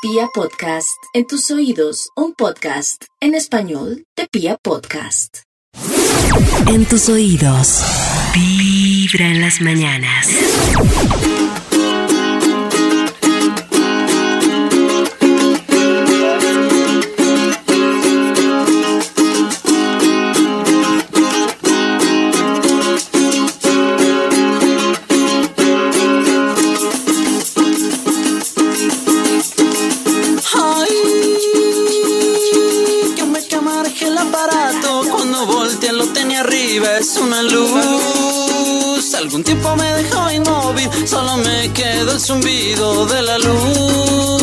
Pia Podcast, en tus oídos, un podcast en español de Pia Podcast. En tus oídos. Vibra en las mañanas. Algún tiempo me dejó inmóvil, solo me quedó el zumbido de la luz.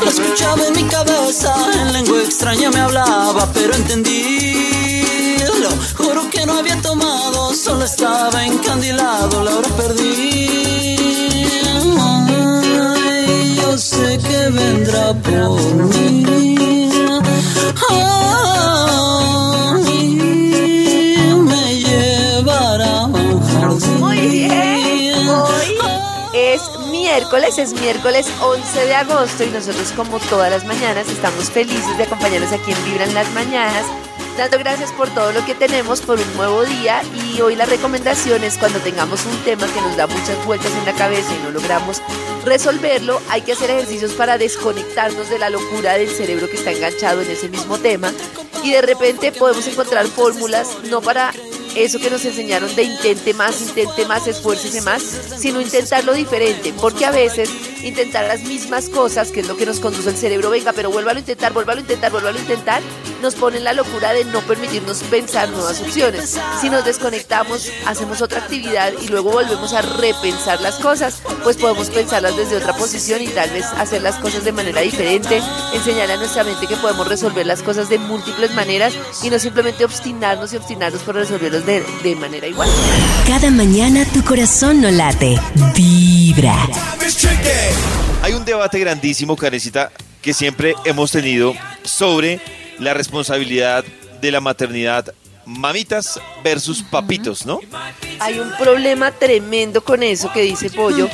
Lo escuchaba en mi cabeza, en lengua extraña me hablaba, pero entendí. Lo juro que no había tomado, solo estaba encandilado, la hora perdí. Ay, yo sé que vendrá por mí. Miércoles, es miércoles 11 de agosto y nosotros como todas las mañanas estamos felices de acompañarnos aquí en Vibran las Mañanas. Dando gracias por todo lo que tenemos, por un nuevo día y hoy la recomendación es cuando tengamos un tema que nos da muchas vueltas en la cabeza y no logramos resolverlo, hay que hacer ejercicios para desconectarnos de la locura del cerebro que está enganchado en ese mismo tema. Y de repente podemos encontrar fórmulas no para eso que nos enseñaron de intente más, intente más, esfuércese más, sino intentarlo diferente, porque a veces intentar las mismas cosas, que es lo que nos conduce el cerebro, venga, pero vuélvalo a intentar, vuélvalo a intentar, vuélvalo a intentar, nos pone en la locura de no permitirnos pensar nuevas opciones. Si nos desconectamos, hacemos otra actividad y luego volvemos a repensar las cosas, pues podemos pensarlas desde otra posición y tal vez hacer las cosas de manera diferente, enseñar a nuestra mente que podemos resolver las cosas de múltiples maneras y no simplemente obstinarnos y obstinarnos por resolverlos de, de manera igual. Cada mañana tu corazón no late. Vibra. Hay un debate grandísimo, Karencita, que siempre hemos tenido sobre la responsabilidad de la maternidad mamitas versus papitos, ¿no? Hay un problema tremendo con eso que dice Pollo,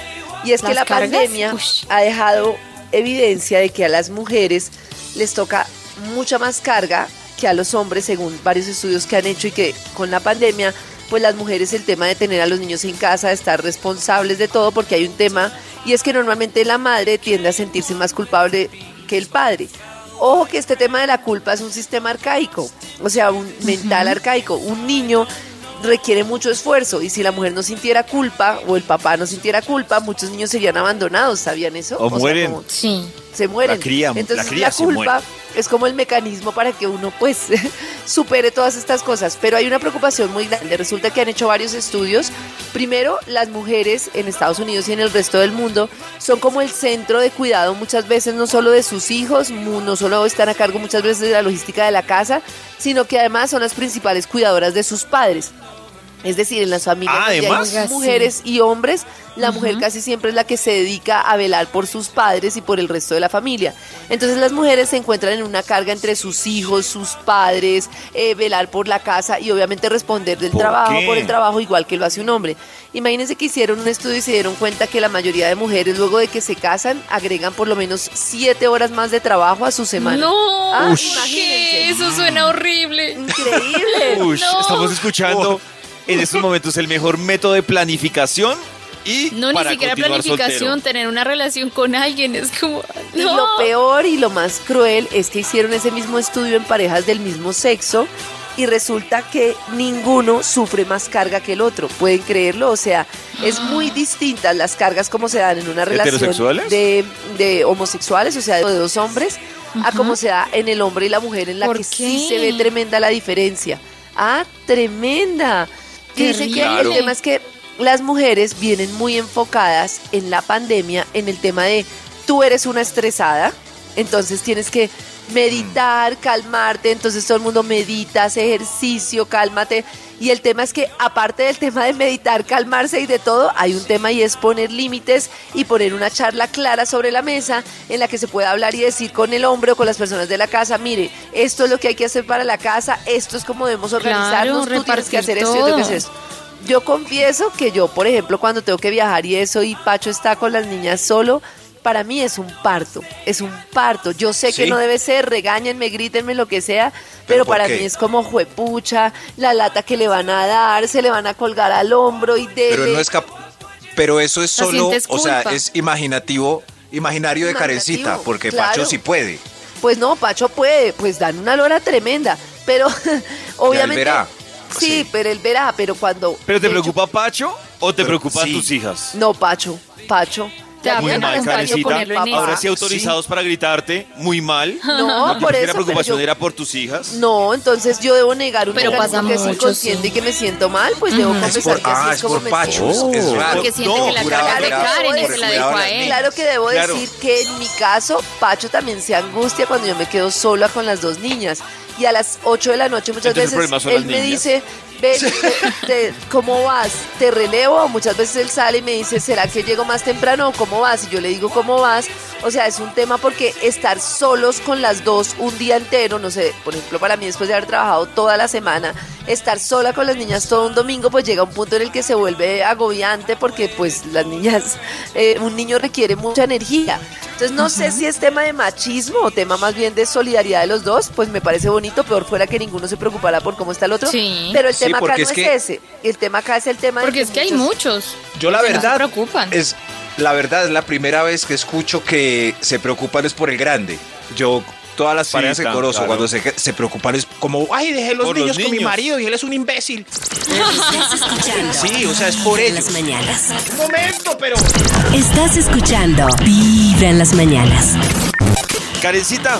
y es que ¿Las la cargas? pandemia Ush. ha dejado evidencia de que a las mujeres les toca mucha más carga que a los hombres, según varios estudios que han hecho, y que con la pandemia, pues las mujeres el tema de tener a los niños en casa, de estar responsables de todo, porque hay un tema, y es que normalmente la madre tiende a sentirse más culpable que el padre. Ojo que este tema de la culpa es un sistema arcaico, o sea, un mental arcaico. Un niño requiere mucho esfuerzo y si la mujer no sintiera culpa o el papá no sintiera culpa, muchos niños serían abandonados, ¿sabían eso? O sea, mueren. como Sí. Se mueren. La cría- la Entonces cría la se culpa es como el mecanismo para que uno pues supere todas estas cosas. Pero hay una preocupación muy grande. Resulta que han hecho varios estudios. Primero, las mujeres en Estados Unidos y en el resto del mundo son como el centro de cuidado muchas veces no solo de sus hijos, no solo están a cargo muchas veces de la logística de la casa, sino que además son las principales cuidadoras de sus padres. Es decir, en las familias Ah, donde además. hay mujeres y hombres, la mujer casi siempre es la que se dedica a velar por sus padres y por el resto de la familia. Entonces las mujeres se encuentran en una carga entre sus hijos, sus padres, eh, velar por la casa y obviamente responder del ¿Por trabajo, qué? por el trabajo igual que lo hace un hombre. Imagínense que hicieron un estudio y se dieron cuenta que la mayoría de mujeres luego de que se casan agregan por lo menos siete horas más de trabajo a su semana. No, Ah, imagínense. ¿qué? eso suena horrible. Increíble. Ush, No. estamos escuchando en estos momentos el mejor método de planificación y No, ni siquiera planificación, soltero. tener una relación con alguien es como. Y lo peor y lo más cruel es que hicieron ese mismo estudio en parejas del mismo sexo y resulta que ninguno sufre más carga que el otro. ¿Pueden creerlo? O sea, es muy distintas las cargas como se dan en una relación ¿Heterosexuales? de, de homosexuales, o sea, de dos hombres, a como se da en el hombre y la mujer, en la ¿Por que sí se ve tremenda la diferencia. Ah, tremenda. Que dicen que el tema es que las mujeres vienen muy enfocadas en la pandemia, en el tema de tú eres una estresada, entonces tienes que meditar, calmarte, entonces todo el mundo medita, hace ejercicio, cálmate. Y el tema es que aparte del tema de meditar, calmarse y de todo, hay un tema y es poner límites y poner una charla clara sobre la mesa en la que se pueda hablar y decir con el hombre o con las personas de la casa, mire, esto es lo que hay que hacer para la casa, esto es como debemos organizarnos, tú tienes que hacer esto y yo tengo que hacer esto. yo confieso que yo, por ejemplo, cuando tengo que viajar y eso y Pacho está con las niñas solo, para mí es un parto, es un parto. Yo sé que no debe ser, regáñenme, grítenme, lo que sea, ¿Pero para qué? mí es como juepucha, la lata que le van a dar, se le van a colgar al hombro y dele. Pero no es cap- Pero eso es solo, o sea, es imaginativo, imaginario de Imaginativo, Karencita, porque claro. Pacho sí puede. Pues no, Pacho puede, pues dan una lora tremenda, pero obviamente... verá. Sí, Sí. pero él verá, pero cuando... ¿Pero te de hecho, preocupa Pacho o te Pero preocupan sí. tus hijas? No, Pacho, Pacho. Ya Muy mal, Karencita. Ahora sí autorizados para gritarte. Muy mal. No, por eso. la preocupación yo- era por tus hijas. No, entonces yo debo negar un Pero pasa que es inconsciente sí. y que me siento mal, pues debo. Es confesar por, que así ah, es es como por me Pacho. siento. Es raro. Porque siente No, que la jurado carga de Karen se la dejó de a él. Claro que debo Claro. decir que en mi caso, Pacho también se angustia cuando yo me quedo sola con las dos niñas. Y a las 8 de la noche muchas Entonces, veces él me niñas. dice, ven, te- te- ¿cómo vas? ¿Te relevo? O muchas veces él sale y me dice, ¿será que llego más temprano o cómo vas? Y yo le digo, ¿cómo vas? O sea, es un tema porque estar solos con las dos un día entero, no sé, por ejemplo, para mí después de haber trabajado toda la semana, estar sola con las niñas todo un domingo, pues llega un punto en el que se vuelve agobiante porque pues las niñas, eh, un niño requiere mucha energía. Entonces no sé si es tema de machismo o tema más bien de solidaridad de los dos, pues me parece bonito, peor fuera que ninguno se preocupara por cómo está el otro. Sí. Pero el Sí, tema acá porque no es es, que- ese, el tema acá es el tema de Porque es que hay muchos. Yo la no se verdad preocupan. es la verdad es la primera vez que escucho que se preocupan es por el grande. Yo todas las Sí, parejas conozco claro. cuando se, se preocupan es como, ay, dejé los Por los niños con mi marido y él es un imbécil. Estás escuchando. Sí, o sea, es por Vibra en ellos. las mañanas. Un momento, pero Estás escuchando Vibra en las mañanas. Karencita,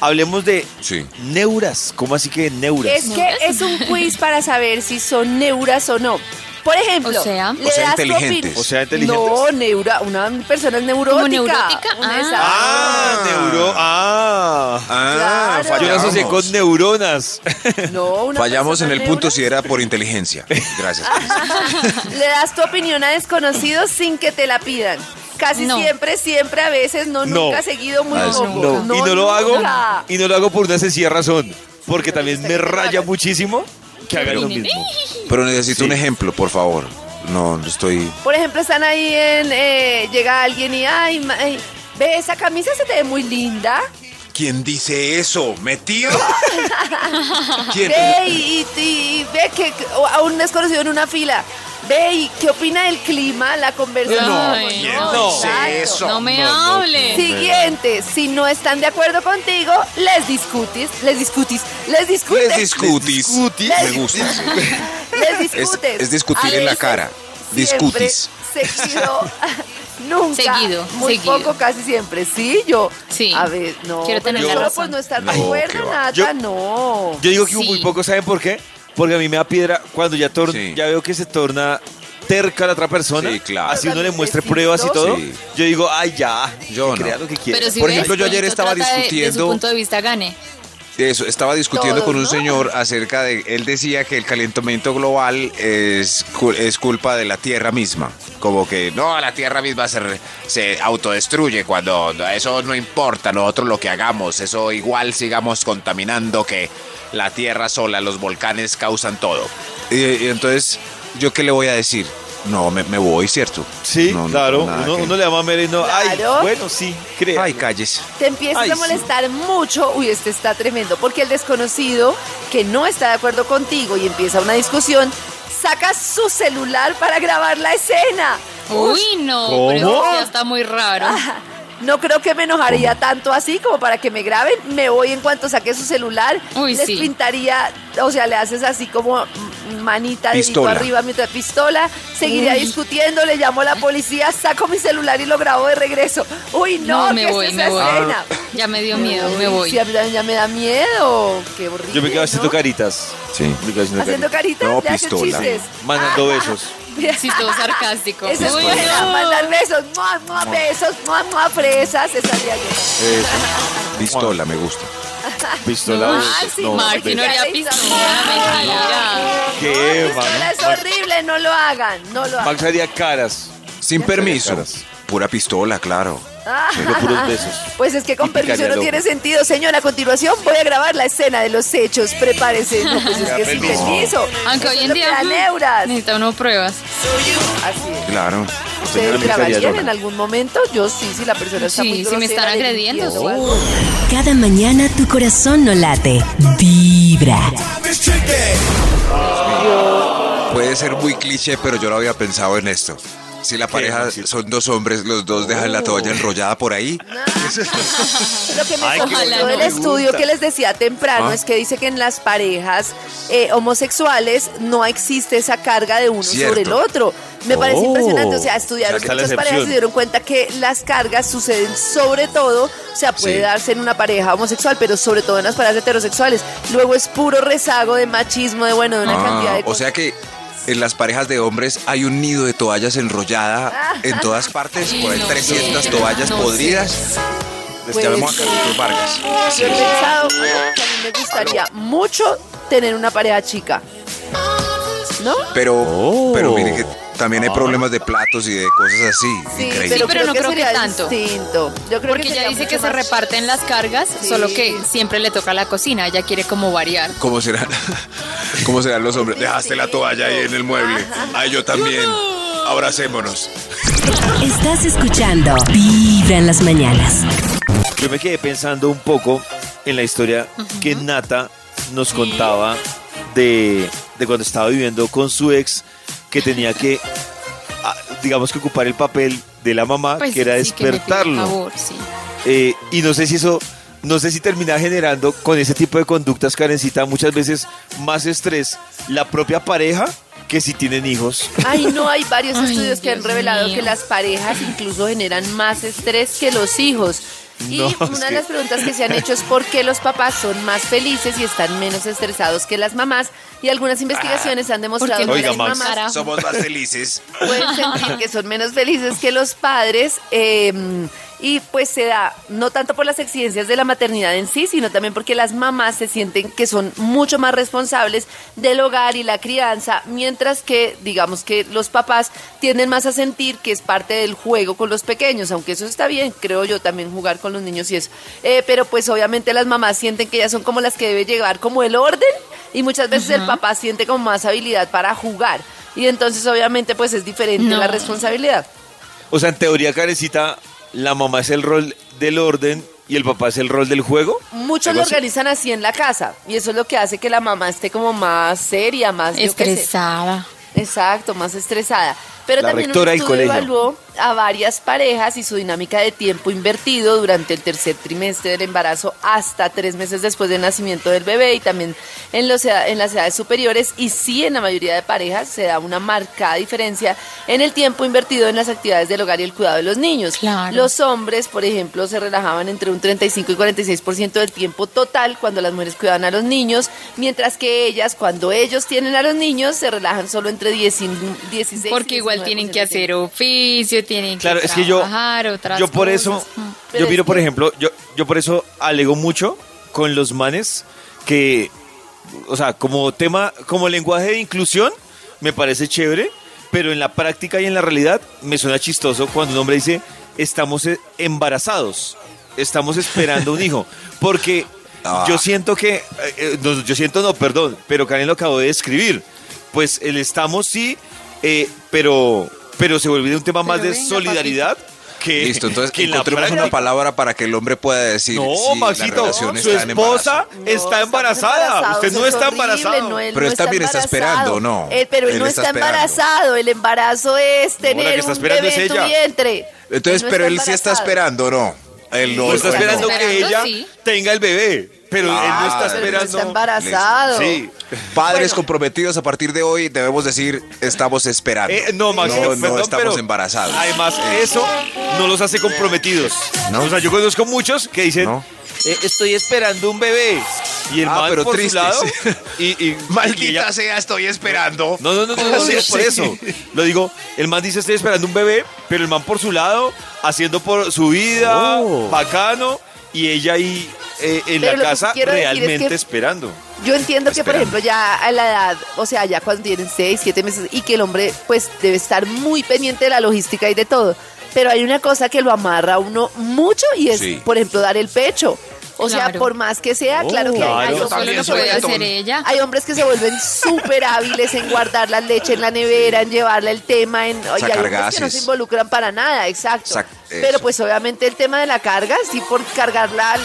hablemos de Sí. neuras. ¿Cómo así que neuras? Es que es un quiz para saber si son neuras o no. Por ejemplo, O sea- le O sea, das inteligentes. O sea, inteligentes. No, neura, una persona es neurótica. neurótica? Una Ah. Ah, Ah. neuro. Ah. Ah, Claro. Yo lo fallamos. asocié con neuronas. No, una Fallamos en el punto si era por inteligencia. Gracias. Le das tu opinión a desconocidos sin que te la pidan. Casi No. siempre, siempre, a veces, no, No. nunca seguido, muy Ah, poco. No. y no lo hago. Y no lo hago por una sencilla razón. Porque también me raya muchísimo que hagan lo Pero- mismo. Pero necesito Sí. un ejemplo, por favor. No, no estoy. Por ejemplo, están ahí en. eh, llega alguien y. Ay, ma- ay, ve, esa camisa se te ve muy linda. ¿Quién dice eso? ¿Metido? ¿Quién? Ve y, y- y ve que, a un desconocido en una fila. Ve y qué opina del clima, la conversación. No, Ay, ¿quién no. dice Exacto. eso? No me No, no. hable. Siguiente, si no están de acuerdo contigo, les discutis, les discutis, les discutes. Les discutis. Me gusta. Les discutes. es discutir A en la cara. Discutis. Seguido. Nunca. Seguido, Muy seguido. poco, casi siempre. Sí, yo. Sí. A ver, no. Quiero tener pero la razón. por no estar de No, acuerdo, Yo- no. Yo digo que Sí. muy poco, ¿saben por qué? Porque a mí me da piedra cuando ya, tor- Sí. ya veo que se torna terca la otra persona. Sí, claro. Así uno le muestre pruebas y todo. Sí. Yo digo, ay, ya. Yo que crea no. lo que quiera. Pero si Por ves, ejemplo, yo ayer estaba trata de- De, discutiendo- su punto de vista gane. Eso, estaba discutiendo Todos, con un ¿no? señor acerca de, él decía que el calentamiento global es, es culpa de la Tierra misma. Como que no, la Tierra misma se, se autodestruye cuando no, eso no importa, nosotros lo que hagamos, eso igual sigamos contaminando que la Tierra sola, los volcanes causan todo. Y, y entonces, ¿yo qué le voy a decir? No, me, me voy, ¿cierto? Sí, No, claro. uno, que- uno le llama a Mary y no, ay, Claro. bueno, sí, crea. Ay, calles. Te empiezas Ay, a sí. molestar mucho. Uy, este está tremendo. Porque el desconocido que no está de acuerdo contigo y empieza una discusión, saca su celular para grabar la escena. Uy, no. ¿Cómo? Pero eso ya está muy raro. No creo que me enojaría tanto así como para que me graben. Me voy en cuanto saque su celular. Uy, les sí. pintaría, o sea, le haces así como manita, dedito Pistola. arriba mientras pistola. Seguiría Uy. discutiendo, le llamo a la policía, saco mi celular y lo grabo de regreso. Uy, no, No, me ¿qué voy, es me voy. escena? Ya me dio miedo, me voy. Sí, a mí también ya me da miedo. Qué horrible. Yo me quedo haciendo ¿no? caritas. Sí. Me quedo haciendo Haciendo caritas. caritas, No, pistola. Mandando Ah, besos. Sí, todo sarcástico. Esa es buena, no. mandar besos, mua, mua, besos, mua, mua, fresas, esa. Eso. Pistola, me gusta. Pistola. No, ah, sí, no, Martín no haría pistola, mentira. ¿Qué, Pistola mano? es horrible, no lo hagan, no lo hagan. Max haría caras. Sin permiso. Caras. Pura pistola, claro. Solo puros besos. Pues es que con permiso no tiene sentido. Señor, a continuación voy a grabar la escena de los hechos. Prepárese. No, pues es que sin permiso. Aunque Eso hoy en día neuras. necesita uno pruebas. Así es. Claro. ¿Ustedes grabarían en algún momento? Yo sí, si la persona está Sí, muy si me están agrediendo. Cada mañana tu corazón no late. Vibra. Puede ser muy cliché, pero yo lo había pensado en esto. Si la pareja son dos hombres, los dos dejan la toalla enrollada por ahí. Lo que me Ay, del estudio que les decía temprano Ah. es que dice que en las parejas eh, homosexuales no existe esa carga de uno Cierto. sobre el otro. Me parece Oh. impresionante. O sea, estudiaron está la muchas parejas y se dieron cuenta que las cargas suceden sobre todo, o sea, puede Sí. darse en una pareja homosexual, pero sobre todo en las parejas heterosexuales. Luego es puro rezago de machismo, de bueno, de una Ah, cantidad de o cosas. sea que en las parejas de hombres hay un nido de toallas enrollada en todas partes, por ahí No 300 sé, toallas no sé. podridas. Les Pues, llamamos a Carlitos Vargas. Yo he pensado que a mí me gustaría mucho tener una pareja chica. ¿No? Pero, Oh. pero mire que también hay problemas de platos y de cosas así. Sí, Increíble. pero, pero no creo que tanto. distinto. Yo creo Porque que ella dice que se reparten las cargas, Sí. solo que siempre le toca la cocina. Ella quiere como variar. ¿Cómo serán, ¿Cómo serán los hombres? Dejaste la toalla ahí en el mueble. Ay, yo también. Abracémonos. Estás escuchando Vibra en las mañanas. Yo me quedé pensando un poco en la historia que Nata nos contaba de, de cuando estaba viviendo con su ex, que tenía que, ah, digamos que ocupar el papel de la mamá, Pues que era sí, que despertarlo. favor, sí. Eh, y no sé si eso, no sé si termina generando con ese tipo de conductas, Karencita, muchas veces más estrés la propia pareja que si tienen hijos. Ay, no, hay varios Ay, estudios que han revelado mío. que las parejas incluso generan más estrés que los hijos. Y No, una de que- las preguntas que se han hecho es por qué los papás son más felices y están menos estresados que las mamás. Y algunas investigaciones han demostrado que las mamás Carajo. Somos más felices. pueden sentir que son menos felices que los padres. eh, y pues se da, no tanto por las exigencias de la maternidad en sí, sino también porque las mamás se sienten que son mucho más responsables del hogar y la crianza, mientras que, digamos que los papás tienden más a sentir que es parte del juego con los pequeños, aunque eso está bien, creo yo, también jugar con los niños y eso. Eh, pero pues obviamente las mamás sienten que ellas son como las que debe llevar como el orden y muchas veces el papá siente como más habilidad para jugar. Y entonces obviamente pues es diferente No. la responsabilidad. O sea, en teoría, Karencita, la mamá es el rol del orden y el papá es el rol del juego. Muchos ¿Algo lo así? organizan así en la casa y eso es lo que hace que la mamá esté como más seria, más yo qué sé. Estresada. Exacto, más estresada. Pero La también un rectora del estudio evaluó a varias parejas y su dinámica de tiempo invertido durante el tercer trimestre del embarazo hasta tres meses después del nacimiento del bebé y también en, los, en las edades superiores. Y sí, en la mayoría de parejas se da una marcada diferencia en el tiempo invertido en las actividades del hogar y el cuidado de los niños. Claro. Los hombres, por ejemplo, se relajaban entre un 35 y 46% del tiempo total cuando las mujeres cuidaban a los niños, mientras que ellas, cuando ellos tienen a los niños, se relajan solo entre 10 y 16 y Porque igual 19% tienen que hacer oficio, tienen que es que yo, trabajar, otras yo por eso, cosas. Mm. Pero yo miro, por ejemplo, yo, yo por eso alego mucho con los manes que, o sea, como tema, como lenguaje de inclusión, me parece chévere, pero en la práctica y en la realidad me suena chistoso cuando un hombre dice, estamos eh, embarazados, estamos esperando un hijo, porque Ah. yo siento que, eh, eh, no, yo siento no, perdón, pero Karen lo acabó de describir, pues el estamos sí, eh, pero, pero se vuelve un tema más Pero de venga, solidaridad. Que, Listo, entonces que en la encontremos una palabra para que el hombre pueda decir No, si la Maxito, relación su está en esposa. No, está embarazada. Usted no es está no, él Pero no él también está esperando, ¿no? Eh, pero él, Él no está embarazado. El embarazo es la tener que está un esperando bebé es en tu ella. vientre. Entonces, no pero él sí está esperando, ¿no? Él no, No está no. esperando que ella sí. tenga el bebé. Pero él no Ah, está esperando. está embarazado. Sí. Padres Bueno. comprometidos a partir de hoy debemos decir estamos esperando. Eh, no, Maxito, no, no perdón, estamos pero embarazados. Además, eso no los hace comprometidos. ¿No? O sea, yo conozco muchos que dicen, ¿No? eh, estoy esperando un bebé. Y el Ah, man pero por su lado. Y, y- y ella- sea, estoy esperando. No, no, no, no, no, Sí, es por sí. eso. Lo digo, el man dice estoy esperando un bebé, pero el man por su lado, haciendo por su vida, Oh. bacano, y ella ahí eh, en Pero la casa es realmente que- esperando. Yo entiendo que, por ejemplo, ya a la edad, o sea, ya cuando tienen 6, 7 meses, y que el hombre, pues, debe estar muy pendiente de la logística y de todo. pero hay una cosa que lo amarra a uno mucho y es, Sí. por ejemplo, dar el pecho. O sea, por más que sea, claro que claro. hay, Ay, hombres tetón. ella. hay hombres que se vuelven súper hábiles en guardar la leche en la nevera, en llevarle el tema, en, y hay hombres que no se involucran para nada, exacto. Sac- Pero pues obviamente el tema de la carga, sí por cargar la,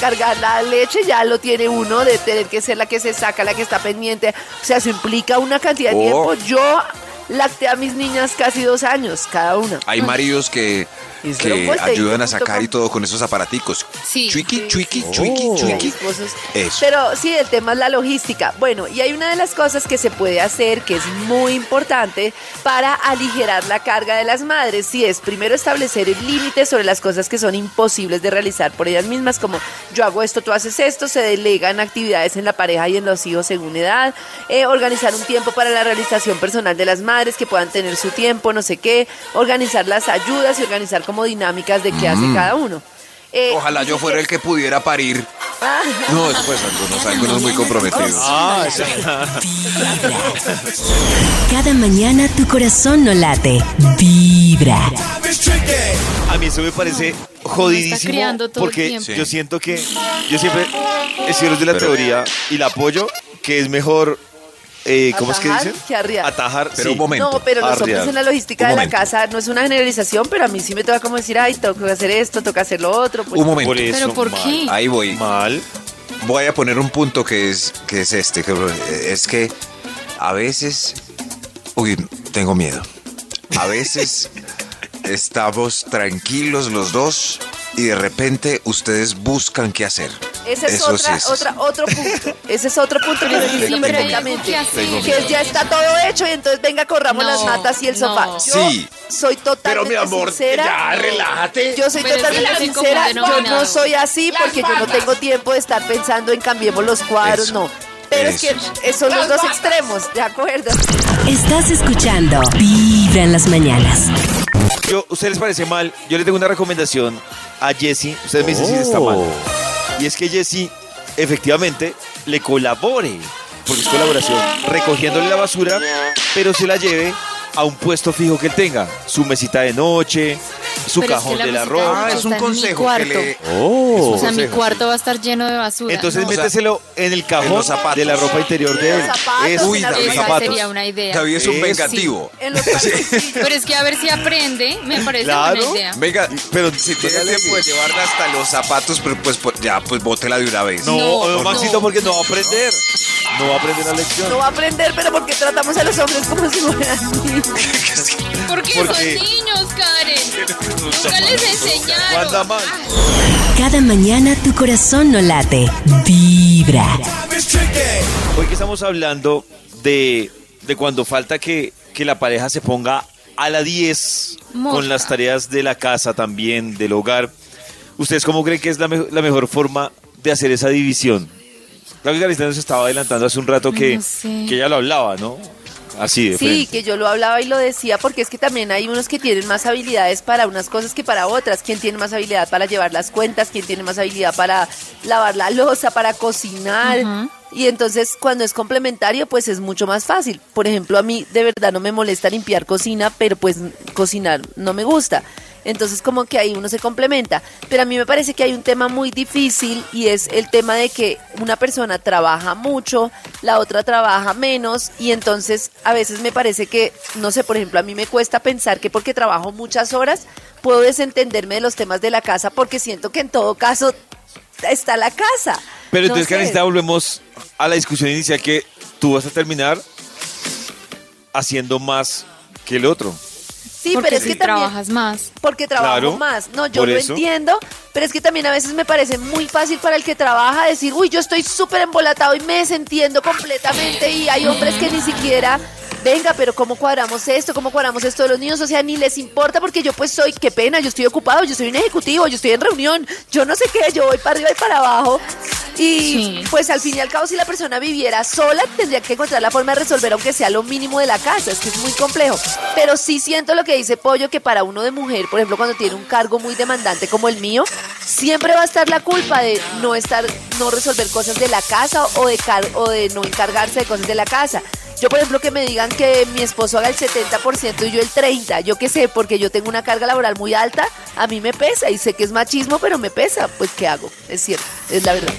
cargar la leche ya lo tiene uno, de tener que ser la que se saca, la que está pendiente. O sea, eso implica una cantidad de Oh. tiempo. Yo lacté a mis niñas casi dos años, cada una. Hay maridos que, que y ayudan a sacar y todo con esos aparaticos. Sí. Chuiqui, chuiqui, Oh. chuiqui, Sí, chuiqui. esposos. Eso. Pero sí, el tema es la logística. Bueno, y hay una de las cosas que se puede hacer que es muy importante para aligerar la carga de las madres. Sí, es primero establecer el límite sobre las cosas que son imposibles de realizar por ellas mismas, como yo hago esto, tú haces esto, se delegan actividades en la pareja y en los hijos según edad, eh, organizar un tiempo para la realización personal de las madres que puedan tener su tiempo, no sé qué, organizar las ayudas y organizar como dinámicas de qué hace cada uno. Eh, Ojalá yo fuera el que pudiera parir. Ah. No, después algunos, algunos muy comprometidos. Ah, sí. Cada mañana tu corazón no late. Vibra. A mí eso me parece jodidísimo criando todo el porque tiempo. yo siento que yo siempre he sido de la Pero- teoría y la apoyo que es mejor eh, ¿cómo es que Atajar dicen? que arriar. Atajar, Pero sí. un momento. No, pero Arriar. hombres en la logística Un de la casa no es una generalización, pero a mí sí me toca como decir, ay, tengo que hacer esto, toca hacer lo otro. Pues, Un momento. Por eso, ¿Pero por mal. qué? Ahí voy. Mal. Voy a poner un punto que es, que es este, que es que a veces, uy, tengo miedo. A veces estamos tranquilos los dos y de repente ustedes buscan qué hacer. Ese es Eso otra, sí otro punto. Ese es otro punto que lo algo perfectamente. que es, ya está todo hecho y entonces venga, corramos No, las matas y el sofá. Yo Sí. soy totalmente sincera. relájate. Yo soy Pero totalmente sincera, yo no soy así porque yo no tengo tiempo de estar pensando en cambiemos los cuadros, Eso. no. Pero es que son los dos extremos, ¿de acuerdo? Estás escuchando Vibra en las mañanas. Yo, ¿Ustedes les parece mal? Yo le tengo una recomendación a Jessy. Ustedes me dicen si está mal. Y es que Jessy efectivamente le colabore, porque es colaboración, recogiéndole la basura, pero se la lleve a un puesto fijo que él tenga. Su mesita de noche, su Pero es que cajón la del mesita arroz. de Ah, es un está en mi consejo que cuarto. le... Oh. O sea, mi cuarto va a estar lleno de basura. Entonces No, méteselo en el cajón los zapatos. de la ropa interior de él. Los zapatos, Eso, Uy, en la David, los esa zapatos. sería una idea. David es un Eso. vengativo. En los calzoncillos. Pero es que a ver si aprende, me parece Claro. buena idea. Venga, Pero si tiene tiempo de llevarla hasta los zapatos, pero pues, pues, ya, pues bótela de una vez. No, No, no, no. Maxito, porque no va a aprender. No va a aprender la lección. No va a aprender, pero porque tratamos a los hombres como si fueran niños. Porque Porque- son niños, Karen. Nunca les enseñaron. Cada mañana tu corazón no late. Vibra. Hoy que estamos hablando de, de cuando falta que, que la pareja se ponga a la 10 Moja. con las tareas de la casa también, del hogar. ¿Ustedes cómo creen que es la, me- la mejor forma de hacer esa división? Claro que Carista nos estaba adelantando hace un rato que, No sé. que ella lo hablaba, ¿no? Así de Sí, frente. que yo lo hablaba y lo decía porque es que también hay unos que tienen más habilidades para unas cosas que para otras. ¿Quién tiene más habilidad para llevar las cuentas? ¿Quién tiene más habilidad para lavar la losa, para cocinar? Y entonces cuando es complementario pues es mucho más fácil. Por ejemplo, a mí de verdad no me molesta limpiar cocina, pero pues cocinar no me gusta. Entonces como que ahí uno se complementa. Pero a mí me parece que hay un tema muy difícil y es el tema de que una persona trabaja mucho, la otra trabaja menos y entonces a veces me parece que, no sé, por ejemplo, a mí me cuesta pensar que porque trabajo muchas horas puedo desentenderme de los temas de la casa porque siento que en todo caso está la casa. Pero No entonces, sé. Karencita, volvemos a la discusión inicial que tú vas a terminar haciendo más que el otro. Sí, Porque pero es que también... trabajas más. porque trabajo Claro, más. No, yo lo eso. entiendo, pero es que también a veces me parece muy fácil para el que trabaja decir, uy, yo estoy súper embolatado y me desentiendo completamente y hay hombres que ni siquiera, venga, pero ¿cómo cuadramos esto? ¿Cómo cuadramos esto de los niños? O sea, ni les importa porque yo pues soy, qué pena, yo estoy ocupado, yo soy un ejecutivo, yo estoy en reunión, yo no sé qué, yo voy para arriba y para abajo. Y Sí. pues al fin y al cabo, si la persona viviera sola, tendría que encontrar la forma de resolver, aunque sea lo mínimo de la casa. Es que es muy complejo. Pero sí siento lo que dice Pollo, que para uno de mujer, por ejemplo, cuando tiene un cargo muy demandante como el mío, siempre va a estar la culpa de no estar, no resolver cosas de la casa o de, car- o de no encargarse de cosas de la casa. Yo, por ejemplo, que me digan que mi esposo haga el 70% y yo el 30%, yo qué sé, porque yo tengo una carga laboral muy alta, a mí me pesa y sé que es machismo, pero me pesa. Pues, ¿qué hago? Es cierto, es la verdad.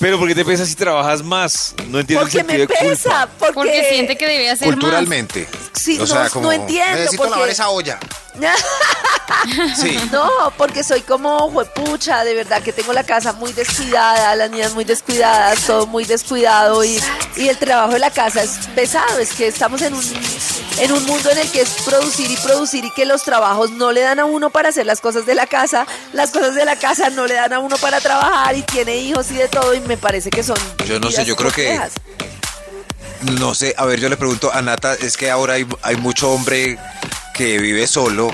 Pero ¿por qué te pesas si trabajas más? No entiendo Porque el me de pesa, culpa. porque, Porque siente que debe hacer más. Culturalmente. Sí, o sea, no- como, no entiendo, Necesito porque- lavar esa olla. Sí. No, porque soy como juepucha, de verdad que tengo la casa muy descuidada, las niñas muy descuidadas, todo muy descuidado y, y el trabajo de la casa es pesado, es que estamos en un, en un mundo en el que es producir y producir y que los trabajos no le dan a uno para hacer las cosas de la casa, las cosas de la casa no le dan a uno para trabajar y tiene hijos y de todo y me parece que son... Yo no sé, yo creo que-. No sé, a ver, yo le pregunto a Nata, es que ahora hay, hay mucho hombre que vive solo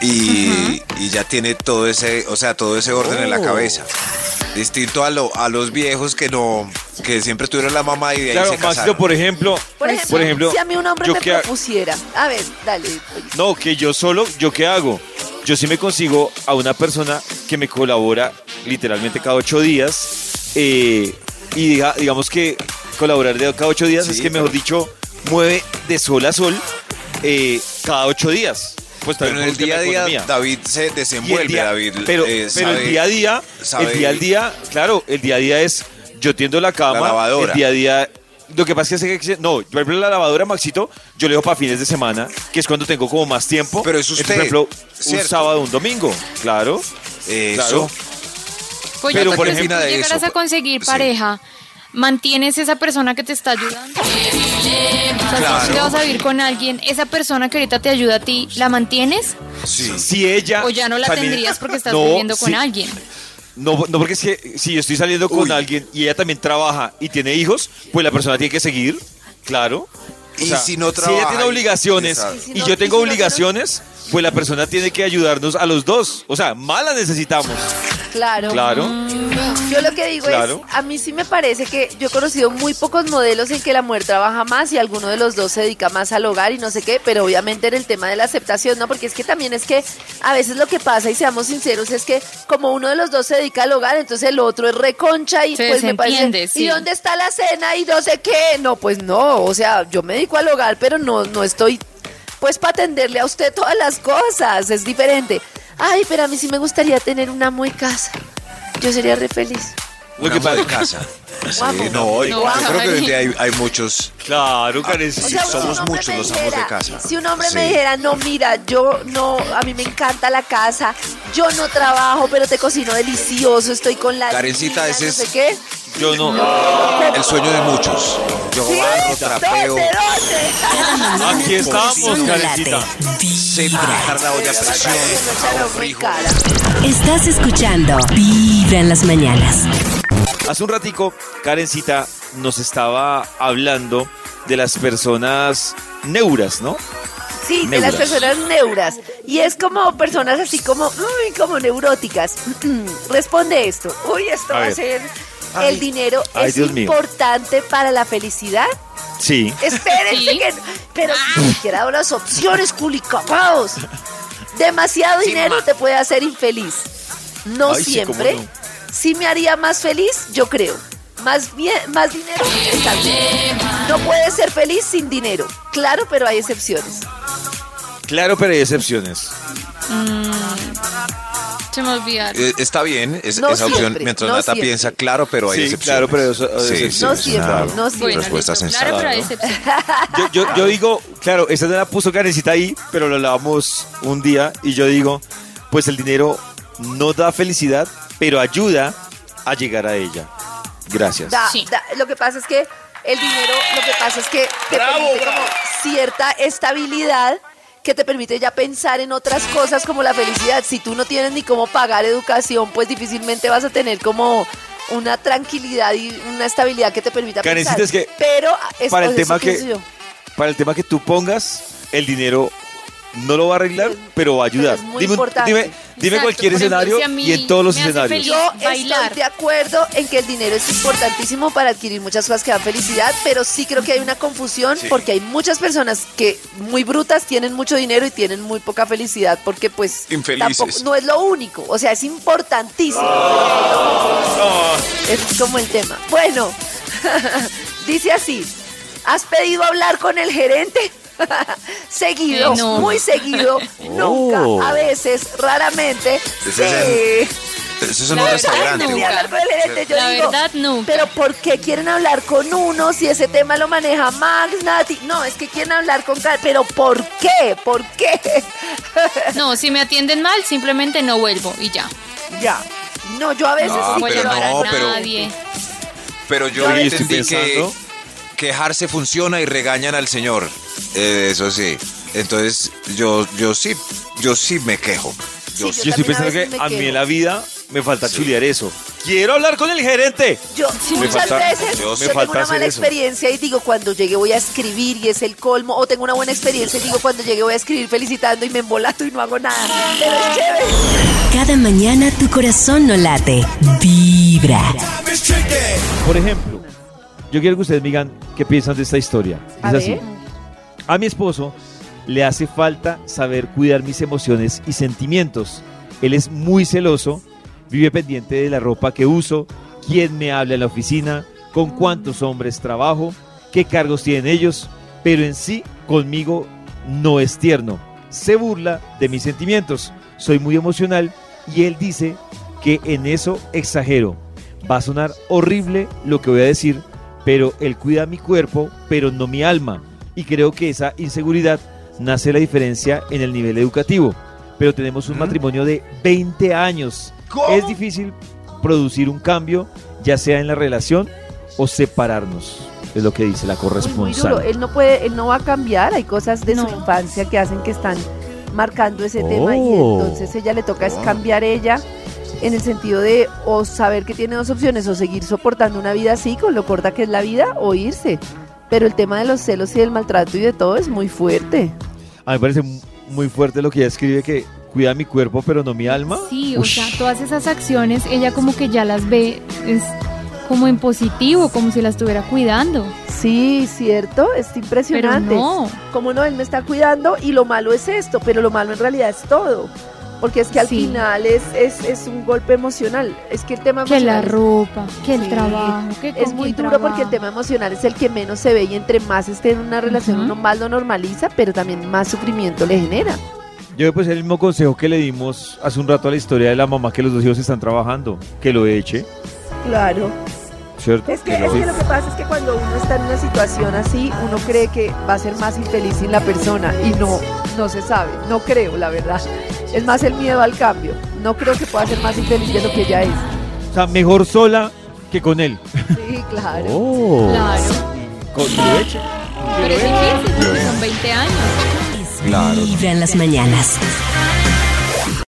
y, y ya tiene todo ese, o sea, todo ese orden en la Oh. cabeza. Distinto a, lo, a los viejos que no, que siempre tuvieron la mamá y de ahí Claro, se casaron. Maxito, por ejemplo, Por ejemplo, por ejemplo, si a mí un hombre yo me que propusiera, a ver, dale. oye. No, que yo solo, ¿yo qué hago? Yo sí me consigo a una persona que me colabora literalmente cada ocho días. eh, y diga, digamos que colaborar de cada ocho días Sí, es que, mejor dicho, mueve de sol a sol eh, cada ocho días. Pues Pero en el día a día economía. David se desenvuelve, día- David. pero, eh, pero el día a día, sabe- el día al día, claro, el día a día es yo tiendo la cama, La lavadora. el día a día. Lo que pasa es que, no, por ejemplo, la lavadora, Maxito, yo le dejo para fines de semana, que es cuando tengo como más tiempo. Pero es usted, por ejemplo, un sábado, un domingo, claro. Eso. Claro. Pues Pero, yo por ejemplo- eso, a conseguir sí. ¿Mantienes esa persona que te está ayudando? O sea, Claro. si tú te vas a vivir con alguien, esa persona que ahorita te ayuda a ti, ¿la mantienes? Sí. Si ella. ¿O ya no la también- tendrías porque estás No, viviendo con sí. alguien? No, no, porque que si yo estoy saliendo con Uy. alguien y ella también trabaja y tiene hijos, pues la persona tiene que seguir, claro. Y si no Si ella trabaja tiene y- obligaciones. ¿Y si y no- yo y tengo si no obligaciones, pues la persona tiene que ayudarnos a los dos. O sea, más la necesitamos. Claro. Claro. Yo lo que digo Claro. es, a mí sí me parece que yo he conocido muy pocos modelos en que la mujer trabaja más y alguno de los dos se dedica más al hogar y no sé qué, pero obviamente en el tema de la aceptación, ¿no? Porque es que también es que a veces lo que pasa, y seamos sinceros, es que como uno de los dos se dedica al hogar, entonces el otro es reconcha y Se pues me parece, sí. ¿y dónde está la cena y no sé qué? No, pues no, o sea, yo me dedico al hogar, pero no, no estoy pues para atenderle a usted todas las cosas, es diferente. Ay, pero a mí sí me gustaría tener una muy casa. Yo sería re feliz. Lo que pasa- de casa. Sí, no, yo No, creo que hoy en día hay, Karen. hay muchos. Claro, Karen. O sí. sea, si somos muchos me los amos de casa. Si un hombre me Sí. dijera, no, mira, yo no, a mí me encanta la casa, yo no trabajo, pero te cocino delicioso, estoy con la Karencita, ese no es- sé qué. Yo no. El sueño de muchos. Yo ¿Sí? barro, trapeo. Aquí estamos, no Karencita. Vibra. la olla presión. Estás escuchando Vibra en las mañanas. Hace un ratico, Karencita nos estaba hablando de las personas neuras, ¿no? Sí, de las Neuras. personas neuras. Y es como personas así como, uy, como neuróticas. Responde esto. Uy, esto A va a ser. Ay. ¿El dinero Ay, es Dios mío. importante para la felicidad? Sí. Espérense Sí. que. Pero si ni siquiera dado las opciones, culicapaos. Demasiado dinero te puede hacer infeliz. No Ay, sí, siempre. no. Sí me haría más feliz, yo creo. Más bien, más dinero está bien. No puedes ser feliz sin dinero. Claro, pero hay excepciones. Claro, pero hay excepciones. Se me olvidaron. Eh, Está bien, es- No esa opción. Mientras no Nata siempre. piensa, claro, pero hay Sí, excepciones. claro, pero eso- hay Sí, excepciones. sí, No es siempre, una no siempre. Respuesta sensata. claro, pero hay ¿no? excepción. Yo, yo, yo digo, claro, esta no la puso Karencita ahí, pero lo hablábamos un día y yo digo, pues el dinero no da felicidad, pero ayuda a llegar a ella. Gracias. Da- Sí. da- lo que pasa es que el dinero, lo que pasa es que te Bravo, permite bravo. como cierta estabilidad que te permite ya pensar en otras cosas como la felicidad. Si tú no tienes ni cómo pagar educación, pues difícilmente vas a tener como una tranquilidad y una estabilidad que te permita Karencita, pensar. es que Pero es, para el tema que- yo. Para el tema que tú pongas, el dinero no lo va a arreglar, pero va a ayudar. Pero es muy dime, dime, dime Exacto, cualquier ejemplo, escenario si y en todos los escenarios. Yo bailar. estoy de acuerdo en que el dinero es importantísimo para adquirir muchas cosas que dan felicidad, pero sí creo que hay una confusión porque hay muchas personas que muy brutas tienen mucho dinero y tienen muy poca felicidad porque pues Infelices. tampoco no es lo único, o sea, es importantísimo. Es como el tema. Bueno, dice así. ¿Has pedido hablar con el gerente? seguido, no. muy seguido, nunca, a veces, raramente. Sí. Eso es un verdad, restaurante. Yo La digo, verdad, nunca. Pero ¿por qué quieren hablar con uno si ese tema lo maneja Max, Nati? No, es que quieren hablar con Karen. Pero ¿por qué? ¿Por qué? No, si me atienden mal, simplemente no vuelvo y ya. ya. No, yo a veces No, sí pero quiero no, a nadie. Pero yo entendí que quejarse funciona y regañan al señor. Eh, eso sí. Entonces, yo, yo sí, yo sí me quejo. Yo Sí, sí. Yo estoy pensando que a mí en la vida me falta chulear eso. Quiero hablar con el gerente. Yo Me muchas falta- veces yo- yo me tengo falta una mala eso. experiencia y digo cuando llegue voy a escribir y es el colmo o tengo una buena experiencia y digo cuando llegue voy a escribir felicitando y me embolato y no hago nada. Pero es chévere. Cada mañana tu corazón no late. Vibra. Por ejemplo, yo quiero que ustedes me digan qué piensan de esta historia. A es así. ver. A mi esposo le hace falta saber cuidar mis emociones y sentimientos. Él es muy celoso, vive pendiente de la ropa que uso, quién me habla en la oficina, con cuántos hombres trabajo, qué cargos tienen ellos, pero en sí conmigo no es tierno. Se burla de mis sentimientos. Soy muy emocional y él dice que en eso exagero. Va a sonar horrible lo que voy a decir, pero él cuida mi cuerpo, pero no mi alma. Y creo que esa inseguridad nace la diferencia en el nivel educativo. Pero tenemos un matrimonio de 20 años. Es difícil producir un cambio, ya sea en la relación o separarnos. Es lo que dice la corresponsal. Él no puede, él no va a cambiar. Hay cosas de No. su infancia que hacen que están marcando ese tema y Oh. entonces ella le toca es cambiar ella en el sentido de o saber que tiene dos opciones o seguir soportando una vida así con lo corta que es la vida o irse. Pero el tema de los celos y del maltrato y de todo es muy fuerte. A mí me parece mu- muy fuerte lo que ella escribe que cuida mi cuerpo pero no mi alma. Sí, o Ush. sea, todas esas acciones ella como que ya las ve es como en positivo, como si las estuviera cuidando. Sí, cierto, es Pero impresionante. no. Como no, él me está cuidando y lo malo es esto, pero lo malo en realidad es todo. Porque es que al Sí. final es, es, es un golpe emocional. Es que el tema Que la emocional es- ropa, que el Sí, trabajo, que es muy duro porque el tema emocional es el que menos se ve y entre más esté en una relación uno más lo normaliza, pero también más sufrimiento le genera. Yo pues el mismo consejo que le dimos hace un rato a la historia de la mamá que los dos hijos están trabajando, que lo eche, Claro. ¿cierto? Es que, lo- es que lo que pasa es que cuando uno está en una situación así, uno cree que va a ser más infeliz sin la persona y no, no se sabe. No creo, la verdad. Es más el miedo al cambio. No creo que pueda ser más infeliz de lo que ya es. O sea, mejor sola que con él. Sí, claro. Oh. Claro, Con que lo eche. pero es difícil porque son 20 años. Claro. Vibra en las mañanas.